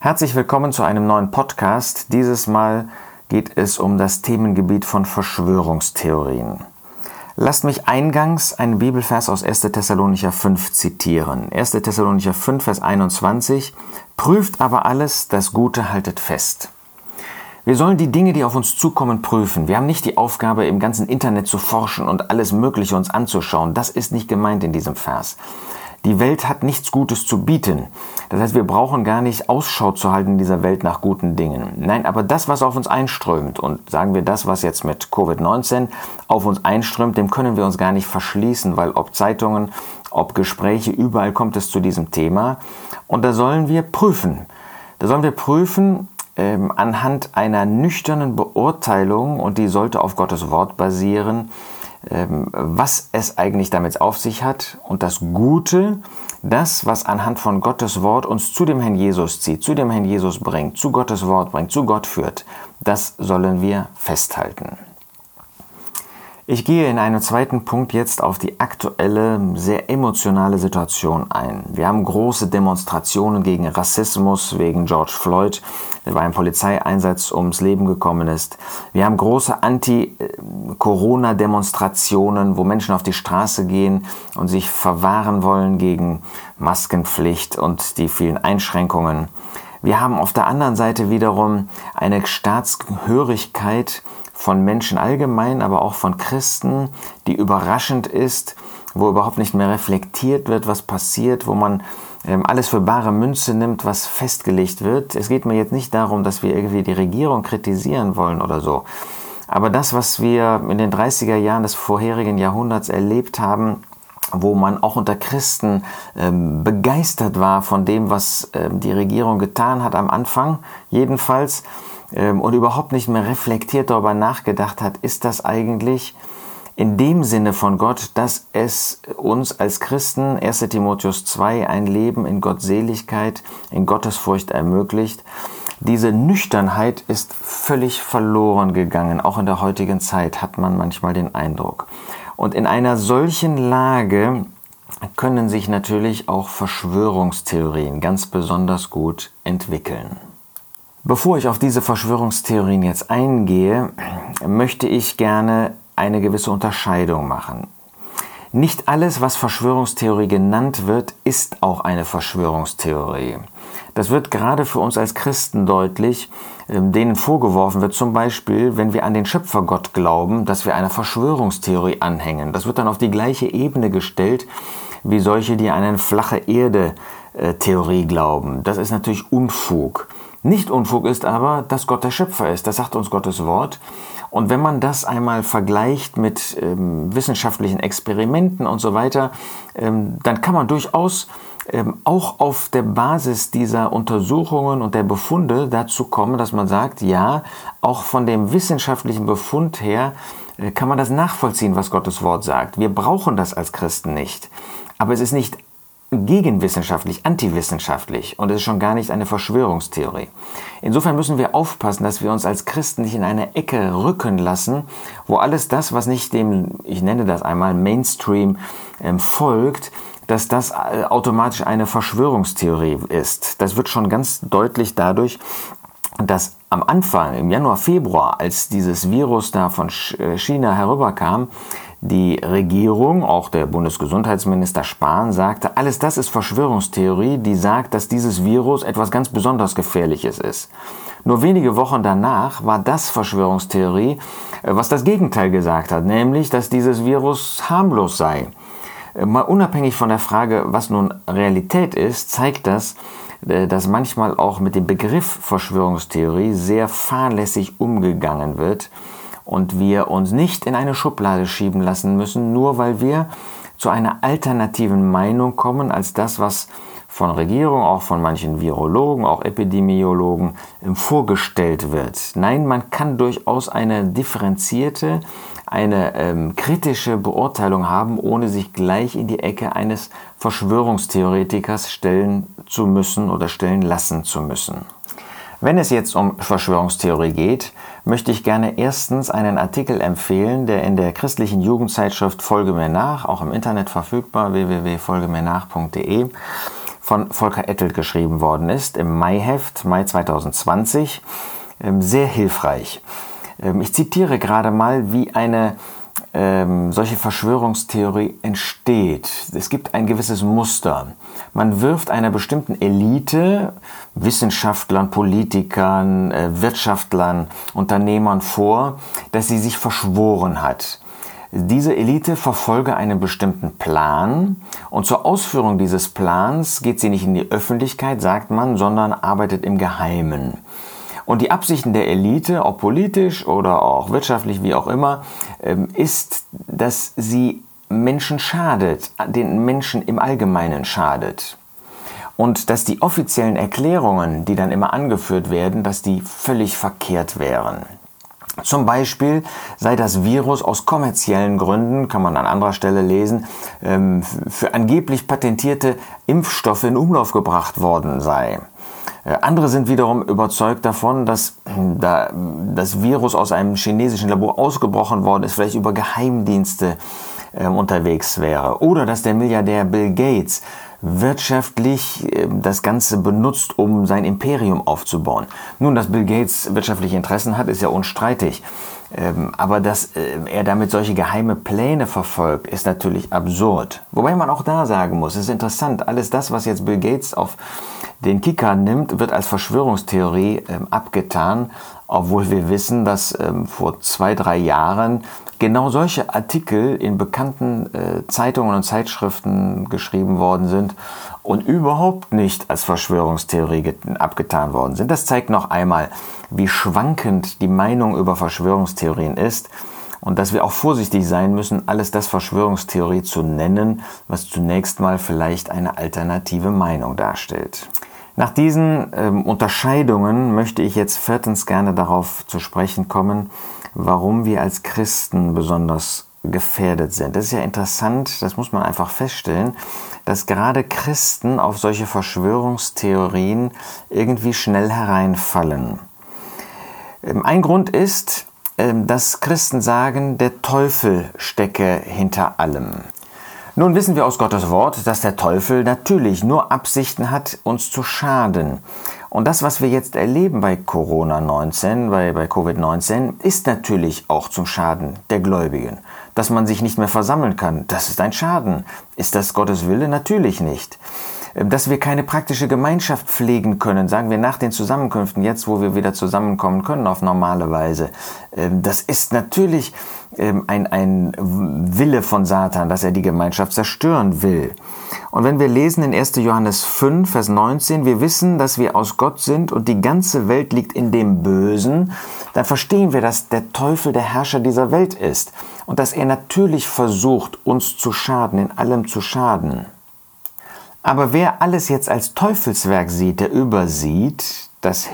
Herzlich willkommen zu einem neuen Podcast. Dieses Mal geht es um das Themengebiet von Verschwörungstheorien. Lasst mich eingangs einen Bibelvers aus 1. Thessalonicher 5 zitieren. 1. Thessalonicher 5, Vers 21. Prüft aber alles, das Gute haltet fest. Wir sollen die Dinge, die auf uns zukommen, prüfen. Wir haben nicht die Aufgabe, im ganzen Internet zu forschen und alles Mögliche uns anzuschauen. Das ist nicht gemeint in diesem Vers. Die Welt hat nichts Gutes zu bieten. Das heißt, wir brauchen gar nicht Ausschau zu halten in dieser Welt nach guten Dingen. Nein, aber das, was auf uns einströmt, und sagen wir das, was jetzt mit Covid-19 auf uns einströmt, dem können wir uns gar nicht verschließen, weil ob Zeitungen, ob Gespräche, überall kommt es zu diesem Thema. Und da sollen wir prüfen. Da sollen wir prüfen, ähm, anhand einer nüchternen Beurteilung, und die sollte auf Gottes Wort basieren, was es eigentlich damit auf sich hat und das Gute, das, was anhand von Gottes Wort uns zu dem Herrn Jesus zieht, zu dem Herrn Jesus bringt, zu Gottes Wort bringt, zu Gott führt, das sollen wir festhalten. Ich gehe in einem zweiten Punkt jetzt auf die aktuelle, sehr emotionale Situation ein. Wir haben große Demonstrationen gegen Rassismus wegen George Floyd, der bei einem Polizeieinsatz ums Leben gekommen ist. Wir haben große Anti-Corona-Demonstrationen, wo Menschen auf die Straße gehen und sich verwahren wollen gegen Maskenpflicht und die vielen Einschränkungen. Wir haben auf der anderen Seite wiederum eine Staatsgehörigkeit, von Menschen allgemein, aber auch von Christen, die überraschend ist, wo überhaupt nicht mehr reflektiert wird, was passiert, wo man ähm, alles für bare Münze nimmt, was festgelegt wird. Es geht mir jetzt nicht darum, dass wir irgendwie die Regierung kritisieren wollen oder so. Aber das, was wir in den 30er Jahren des vorherigen Jahrhunderts erlebt haben, wo man auch unter Christen ähm, begeistert war von dem, was ähm, die Regierung getan hat am Anfang, jedenfalls, ähm, und überhaupt nicht mehr reflektiert darüber nachgedacht hat, ist das eigentlich in dem Sinne von Gott, dass es uns als Christen, 1 Timotheus 2, ein Leben in Gottseligkeit, in Gottesfurcht ermöglicht. Diese Nüchternheit ist völlig verloren gegangen. Auch in der heutigen Zeit hat man manchmal den Eindruck. Und in einer solchen Lage können sich natürlich auch Verschwörungstheorien ganz besonders gut entwickeln. Bevor ich auf diese Verschwörungstheorien jetzt eingehe, möchte ich gerne eine gewisse Unterscheidung machen. Nicht alles, was Verschwörungstheorie genannt wird, ist auch eine Verschwörungstheorie. Das wird gerade für uns als Christen deutlich, ähm, denen vorgeworfen wird, zum Beispiel, wenn wir an den Schöpfergott glauben, dass wir einer Verschwörungstheorie anhängen. Das wird dann auf die gleiche Ebene gestellt wie solche, die an eine flache Erde-Theorie glauben. Das ist natürlich Unfug. Nicht Unfug ist aber, dass Gott der Schöpfer ist. Das sagt uns Gottes Wort. Und wenn man das einmal vergleicht mit ähm, wissenschaftlichen Experimenten und so weiter, ähm, dann kann man durchaus ähm, auch auf der Basis dieser Untersuchungen und der Befunde dazu kommen, dass man sagt, ja, auch von dem wissenschaftlichen Befund her äh, kann man das nachvollziehen, was Gottes Wort sagt. Wir brauchen das als Christen nicht. Aber es ist nicht gegenwissenschaftlich, antiwissenschaftlich und es ist schon gar nicht eine Verschwörungstheorie. Insofern müssen wir aufpassen, dass wir uns als Christen nicht in eine Ecke rücken lassen, wo alles das, was nicht dem, ich nenne das einmal, Mainstream ähm, folgt, dass das äh, automatisch eine Verschwörungstheorie ist. Das wird schon ganz deutlich dadurch, dass am Anfang, im Januar, Februar, als dieses Virus da von äh, China herüberkam, die Regierung, auch der Bundesgesundheitsminister Spahn, sagte, alles das ist Verschwörungstheorie, die sagt, dass dieses Virus etwas ganz besonders Gefährliches ist. Nur wenige Wochen danach war das Verschwörungstheorie, äh, was das Gegenteil gesagt hat, nämlich, dass dieses Virus harmlos sei. Äh, mal unabhängig von der Frage, was nun Realität ist, zeigt das, äh, dass manchmal auch mit dem Begriff Verschwörungstheorie sehr fahrlässig umgegangen wird und wir uns nicht in eine Schublade schieben lassen müssen, nur weil wir zu einer alternativen Meinung kommen als das, was von Regierung, auch von manchen Virologen, auch Epidemiologen vorgestellt wird. Nein, man kann durchaus eine differenzierte, eine ähm, kritische Beurteilung haben, ohne sich gleich in die Ecke eines Verschwörungstheoretikers stellen zu müssen oder stellen lassen zu müssen. Wenn es jetzt um Verschwörungstheorie geht, möchte ich gerne erstens einen Artikel empfehlen, der in der christlichen Jugendzeitschrift Folge mir nach, auch im Internet verfügbar, www.folgemirnach.de, von Volker Ettelt geschrieben worden ist, im Maiheft, Mai 2020. Ähm, sehr hilfreich. Ähm, ich zitiere gerade mal, wie eine ähm, solche Verschwörungstheorie entsteht. Es gibt ein gewisses Muster. Man wirft einer bestimmten Elite, Wissenschaftlern, Politikern, äh, Wirtschaftlern, Unternehmern vor, dass sie sich verschworen hat. Diese Elite verfolge einen bestimmten Plan und zur Ausführung dieses Plans geht sie nicht in die Öffentlichkeit, sagt man, sondern arbeitet im Geheimen. Und die Absichten der Elite, ob politisch oder auch wirtschaftlich, wie auch immer, ähm, ist, dass sie Menschen schadet, den Menschen im Allgemeinen schadet. Und dass die offiziellen Erklärungen, die dann immer angeführt werden, dass die völlig verkehrt wären. Zum Beispiel sei das Virus aus kommerziellen Gründen, kann man an anderer Stelle lesen, ähm, für angeblich patentierte Impfstoffe in Umlauf gebracht worden sei. Äh, andere sind wiederum überzeugt davon, dass hm, da das Virus aus einem chinesischen Labor ausgebrochen worden ist, vielleicht über Geheimdienste äh, unterwegs wäre. Oder dass der Milliardär Bill Gates wirtschaftlich äh, das Ganze benutzt, um sein Imperium aufzubauen. Nun, dass Bill Gates wirtschaftliche Interessen hat, ist ja unstreitig. Ähm, aber dass äh, er damit solche geheime Pläne verfolgt, ist natürlich absurd. Wobei man auch da sagen muss, es ist interessant, alles das, was jetzt Bill Gates auf den Kicker nimmt, wird als Verschwörungstheorie ähm, abgetan, obwohl wir wissen, dass ähm, vor zwei, drei Jahren genau solche Artikel in bekannten äh, Zeitungen und Zeitschriften geschrieben worden sind und überhaupt nicht als Verschwörungstheorie abgetan worden sind. Das zeigt noch einmal, wie schwankend die Meinung über Verschwörungstheorien ist und dass wir auch vorsichtig sein müssen, alles das Verschwörungstheorie zu nennen, was zunächst mal vielleicht eine alternative Meinung darstellt. Nach diesen ähm, Unterscheidungen möchte ich jetzt viertens gerne darauf zu sprechen kommen, warum wir als Christen besonders gefährdet sind. Das ist ja interessant, das muss man einfach feststellen, dass gerade Christen auf solche Verschwörungstheorien irgendwie schnell hereinfallen. Ähm, ein Grund ist, ähm, dass Christen sagen, der Teufel stecke hinter allem. Nun wissen wir aus Gottes Wort, dass der Teufel natürlich nur Absichten hat, uns zu schaden. Und das, was wir jetzt erleben bei Corona-19, bei, bei Covid-19, ist natürlich auch zum Schaden der Gläubigen. Dass man sich nicht mehr versammeln kann, das ist ein Schaden. Ist das Gottes Wille? Natürlich nicht. Ähm, dass wir keine praktische Gemeinschaft pflegen können, sagen wir nach den Zusammenkünften, jetzt wo wir wieder zusammenkommen können auf normale Weise. Ähm, das ist natürlich ähm, ein, ein Wille von Satan, dass er die Gemeinschaft zerstören will. Und wenn wir lesen in 1. Johannes 5, Vers 19, wir wissen, dass wir aus Gott sind und die ganze Welt liegt in dem Bösen, dann verstehen wir, dass der Teufel der Herrscher dieser Welt ist und dass er natürlich versucht, uns zu schaden, in allem zu schaden. Aber wer alles jetzt als Teufelswerk sieht, der übersieht, dass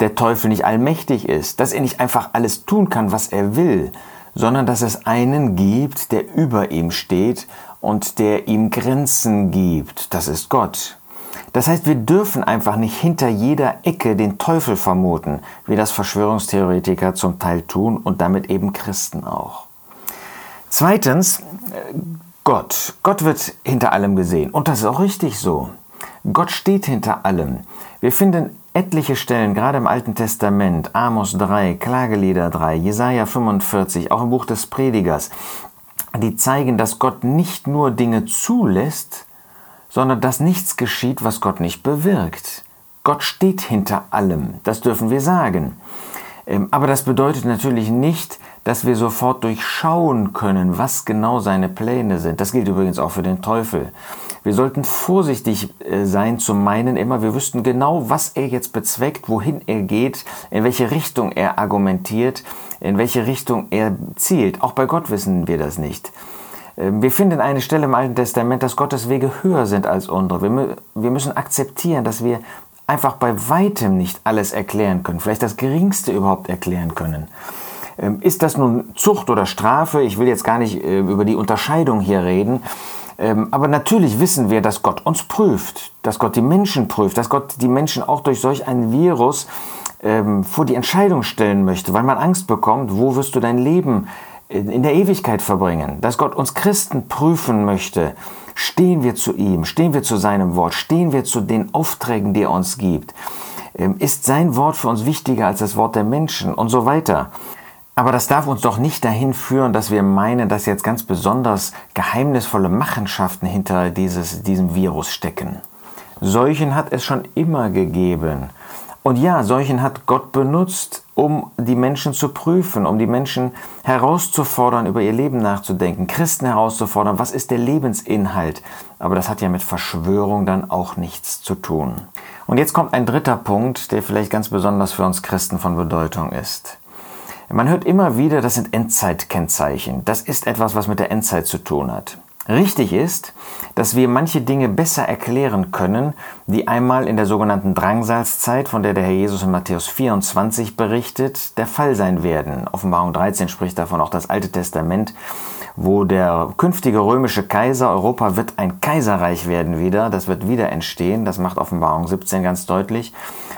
der Teufel nicht allmächtig ist, dass er nicht einfach alles tun kann, was er will, sondern dass es einen gibt, der über ihm steht und der ihm Grenzen gibt. Das ist Gott. Das heißt, wir dürfen einfach nicht hinter jeder Ecke den Teufel vermuten, wie das Verschwörungstheoretiker zum Teil tun und damit eben Christen auch. Zweitens, Gott. Gott wird hinter allem gesehen. Und das ist auch richtig so. Gott steht hinter allem. Wir finden etliche Stellen, gerade im Alten Testament, Amos 3, Klagelieder 3, Jesaja 45, auch im Buch des Predigers, die zeigen, dass Gott nicht nur Dinge zulässt, sondern dass nichts geschieht, was Gott nicht bewirkt. Gott steht hinter allem, das dürfen wir sagen. Ähm, aber das bedeutet natürlich nicht, dass wir sofort durchschauen können, was genau seine Pläne sind. Das gilt übrigens auch für den Teufel. Wir sollten vorsichtig äh, sein zu meinen immer, wir wüssten genau, was er jetzt bezweckt, wohin er geht, in welche Richtung er argumentiert, in welche Richtung er zielt. Auch bei Gott wissen wir das nicht. Ähm, wir finden eine Stelle im Alten Testament, dass Gottes Wege höher sind als unsere. Wir, müssen akzeptieren, dass wir einfach bei weitem nicht alles erklären können, vielleicht das Geringste überhaupt erklären können. Ähm, ist das nun Zucht oder Strafe? Ich will jetzt gar nicht äh, über die Unterscheidung hier reden. Ähm, aber natürlich wissen wir, dass Gott uns prüft, dass Gott die Menschen prüft, dass Gott die Menschen auch durch solch ein Virus ähm, vor die Entscheidung stellen möchte, weil man Angst bekommt, wo wirst du dein Leben in der Ewigkeit verbringen, dass Gott uns Christen prüfen möchte, Stehen wir zu ihm, stehen wir zu seinem Wort, stehen wir zu den Aufträgen, die er uns gibt. Ist sein Wort für uns wichtiger als das Wort der Menschen und so weiter. Aber das darf uns doch nicht dahin führen, dass wir meinen, dass jetzt ganz besonders geheimnisvolle Machenschaften hinter dieses, diesem Virus stecken. Seuchen hat es schon immer gegeben. Und ja, Seuchen hat Gott benutzt, um die Menschen zu prüfen, um die Menschen herauszufordern, über ihr Leben nachzudenken, Christen herauszufordern, was ist der Lebensinhalt. Aber das hat ja mit Verschwörung dann auch nichts zu tun. Und jetzt kommt ein dritter Punkt, der vielleicht ganz besonders für uns Christen von Bedeutung ist. Man hört immer wieder, das sind Endzeitkennzeichen. Das ist etwas, was mit der Endzeit zu tun hat. Richtig ist, dass wir manche Dinge besser erklären können, die einmal in der sogenannten Drangsalzzeit, von der der Herr Jesus in Matthäus 24 berichtet, der Fall sein werden. Offenbarung 13 spricht davon auch das Alte Testament, wo der künftige römische Kaiser, Europa wird ein Kaiserreich werden wieder, das wird wieder entstehen, das macht Offenbarung 17 ganz deutlich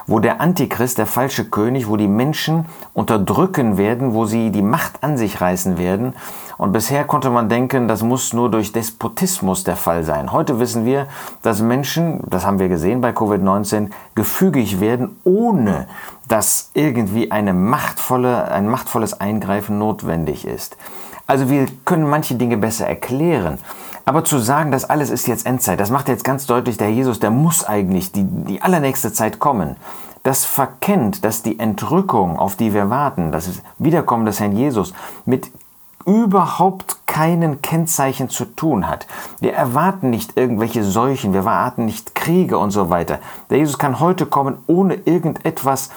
wo der Antichrist, der falsche König, wo die Menschen unterdrücken werden, wo sie die Macht an sich reißen werden. Und bisher konnte man denken, das muss nur durch Despotismus der Fall sein. Heute wissen wir, dass Menschen, das haben wir gesehen bei Covid-19, gefügig werden, ohne dass irgendwie eine machtvolle, ein machtvolles Eingreifen notwendig ist. Also wir können manche Dinge besser erklären. Aber zu sagen, das alles ist jetzt Endzeit, das macht jetzt ganz deutlich, der Jesus, der muss eigentlich die, die allernächste Zeit kommen. Das verkennt, dass die Entrückung, auf die wir warten, das Wiederkommen des Herrn Jesus, mit überhaupt keinen Kennzeichen zu tun hat. Wir erwarten nicht irgendwelche Seuchen, wir erwarten nicht Kriege und so weiter. Der Jesus kann heute kommen ohne irgendetwas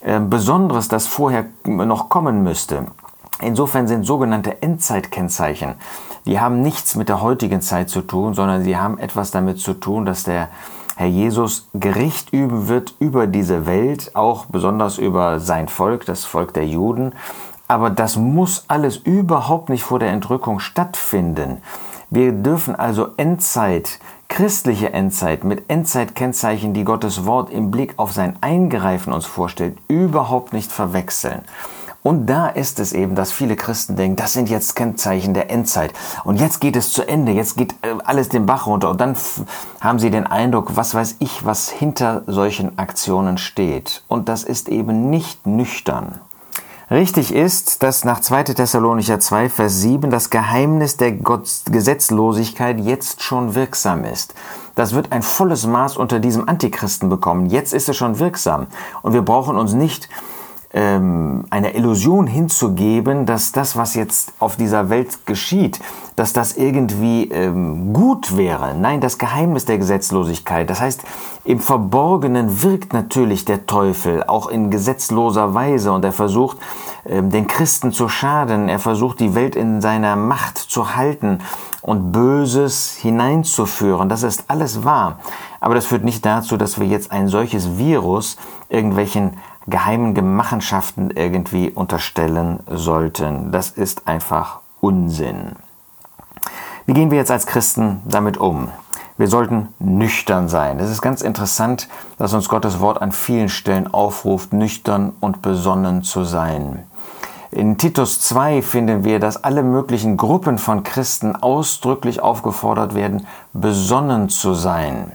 äh, Besonderes, das vorher noch kommen müsste. Insofern sind sogenannte Endzeitkennzeichen, die haben nichts mit der heutigen Zeit zu tun, sondern sie haben etwas damit zu tun, dass der Herr Jesus Gericht üben wird über diese Welt, auch besonders über sein Volk, das Volk der Juden. Aber das muss alles überhaupt nicht vor der Entrückung stattfinden. Wir dürfen also Endzeit, christliche Endzeit mit Endzeitkennzeichen, die Gottes Wort im Blick auf sein Eingreifen uns vorstellt, überhaupt nicht verwechseln. Und da ist es eben, dass viele Christen denken, das sind jetzt Kennzeichen der Endzeit. Und jetzt geht es zu Ende, jetzt geht äh, alles den Bach runter. Und dann haben sie den Eindruck, was weiß ich, was hinter solchen Aktionen steht. Und das ist eben nicht nüchtern. Richtig ist, dass nach 2. Thessalonicher 2, Vers 7 das Geheimnis der Gesetzlosigkeit jetzt schon wirksam ist. Das wird ein volles Maß unter diesem Antichristen bekommen. Jetzt ist es schon wirksam. Und wir brauchen uns nicht ähm, einer Illusion hinzugeben, dass das, was jetzt auf dieser Welt geschieht, dass das irgendwie ähm, gut wäre. Nein, das Geheimnis der Gesetzlosigkeit. Das heißt, im Verborgenen wirkt natürlich der Teufel auch in gesetzloser Weise und er versucht, ähm, den Christen zu schaden. Er versucht, die Welt in seiner Macht zu halten und Böses hineinzuführen. Das ist alles wahr. Aber das führt nicht dazu, dass wir jetzt ein solches Virus irgendwelchen geheimen Gemachenschaften irgendwie unterstellen sollten. Das ist einfach Unsinn. Wie gehen wir jetzt als Christen damit um? Wir sollten nüchtern sein. Es ist ganz interessant, dass uns Gottes Wort an vielen Stellen aufruft, nüchtern und besonnen zu sein. In Titus 2 finden wir, dass alle möglichen Gruppen von Christen ausdrücklich aufgefordert werden, besonnen zu sein.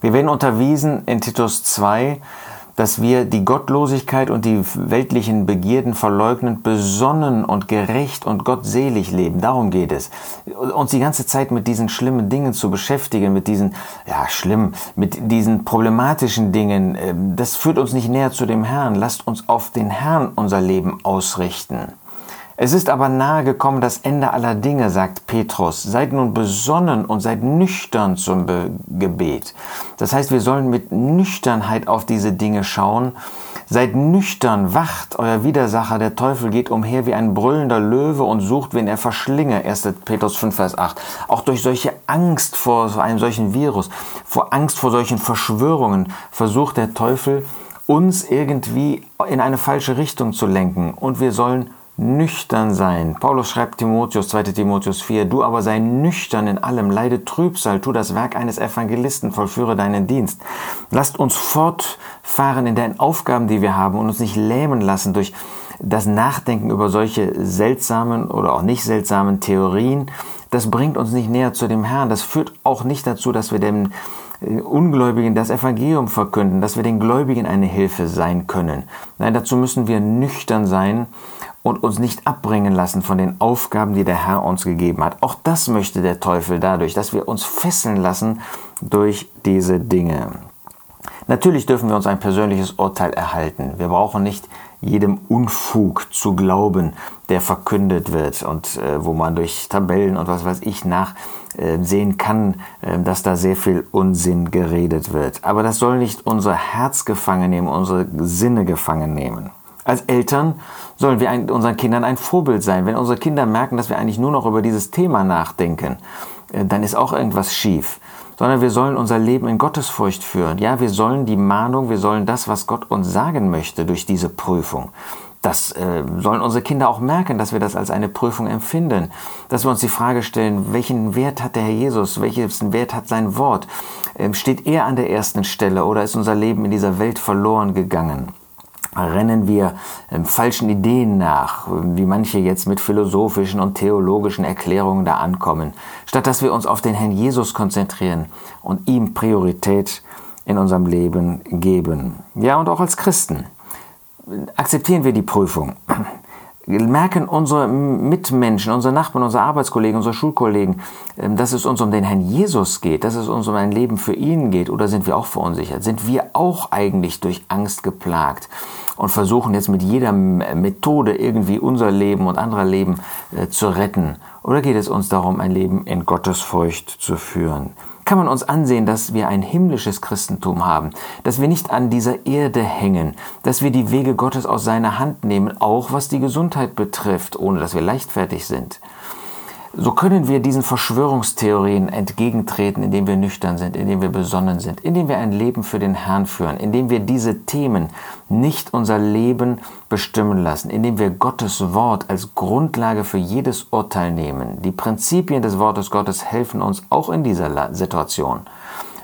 Wir werden unterwiesen in Titus 2, dass wir die Gottlosigkeit und die weltlichen Begierden verleugnend besonnen und gerecht und gottselig leben. Darum geht es. Uns die ganze Zeit mit diesen schlimmen Dingen zu beschäftigen, mit diesen, ja, schlimm, mit diesen problematischen Dingen, ähm, das führt uns nicht näher zu dem Herrn. Lasst uns auf den Herrn unser Leben ausrichten. Es ist aber nahe gekommen das Ende aller Dinge, sagt Petrus. Seid nun besonnen und seid nüchtern zum Be Gebet. Das heißt, wir sollen mit Nüchternheit auf diese Dinge schauen. Seid nüchtern, wacht, euer Widersacher, der Teufel, geht umher wie ein brüllender Löwe und sucht, wen er verschlinge. 1. Petrus 5, Vers 8. Auch durch solche Angst vor einem solchen Virus, vor Angst vor solchen Verschwörungen versucht der Teufel, uns irgendwie in eine falsche Richtung zu lenken. Und wir sollen nüchtern sein. Paulus schreibt Timotheus, 2. Timotheus 4, du aber sei nüchtern in allem, leide Trübsal, tu das Werk eines Evangelisten, vollführe deinen Dienst. Lasst uns fortfahren in den Aufgaben, die wir haben und uns nicht lähmen lassen durch das Nachdenken über solche seltsamen oder auch nicht seltsamen Theorien, das bringt uns nicht näher zu dem Herrn. Das führt auch nicht dazu, dass wir dem äh, Ungläubigen das Evangelium verkünden, dass wir den Gläubigen eine Hilfe sein können. Nein, dazu müssen wir nüchtern sein und uns nicht abbringen lassen von den Aufgaben, die der Herr uns gegeben hat. Auch das möchte der Teufel dadurch, dass wir uns fesseln lassen durch diese Dinge. Natürlich dürfen wir uns ein persönliches Urteil erhalten. Wir brauchen nicht jedem Unfug zu glauben, der verkündet wird und äh, wo man durch Tabellen und was weiß ich nachsehen äh, kann, äh, dass da sehr viel Unsinn geredet wird. Aber das soll nicht unser Herz gefangen nehmen, unsere Sinne gefangen nehmen. Als Eltern sollen wir unseren Kindern ein Vorbild sein. Wenn unsere Kinder merken, dass wir eigentlich nur noch über dieses Thema nachdenken, äh, dann ist auch irgendwas schief sondern wir sollen unser Leben in Gottesfurcht führen. Ja, wir sollen die Mahnung, wir sollen das, was Gott uns sagen möchte durch diese Prüfung. Das äh, sollen unsere Kinder auch merken, dass wir das als eine Prüfung empfinden. Dass wir uns die Frage stellen, welchen Wert hat der Herr Jesus? Welchen Wert hat sein Wort? Ähm, steht er an der ersten Stelle oder ist unser Leben in dieser Welt verloren gegangen? Rennen wir ähm, falschen Ideen nach, wie manche jetzt mit philosophischen und theologischen Erklärungen da ankommen, statt dass wir uns auf den Herrn Jesus konzentrieren und ihm Priorität in unserem Leben geben. Ja, und auch als Christen akzeptieren wir die Prüfung merken unsere Mitmenschen, unsere Nachbarn, unsere Arbeitskollegen, unsere Schulkollegen, ähm, dass es uns um den Herrn Jesus geht, dass es uns um ein Leben für ihn geht? Oder sind wir auch verunsichert? Sind wir auch eigentlich durch Angst geplagt und versuchen jetzt mit jeder Methode irgendwie unser Leben und anderer Leben äh, zu retten? Oder geht es uns darum, ein Leben in Gottesfurcht zu führen? Kann man uns ansehen, dass wir ein himmlisches Christentum haben, dass wir nicht an dieser Erde hängen, dass wir die Wege Gottes aus seiner Hand nehmen, auch was die Gesundheit betrifft, ohne dass wir leichtfertig sind. So können wir diesen Verschwörungstheorien entgegentreten, indem wir nüchtern sind, indem wir besonnen sind, indem wir ein Leben für den Herrn führen, indem wir diese Themen nicht unser Leben bestimmen lassen, indem wir Gottes Wort als Grundlage für jedes Urteil nehmen. Die Prinzipien des Wortes Gottes helfen uns auch in dieser Situation,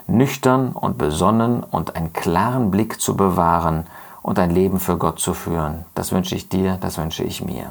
nüchtern und besonnen und einen klaren Blick zu bewahren und ein Leben für Gott zu führen. Das wünsche ich dir, das wünsche ich mir.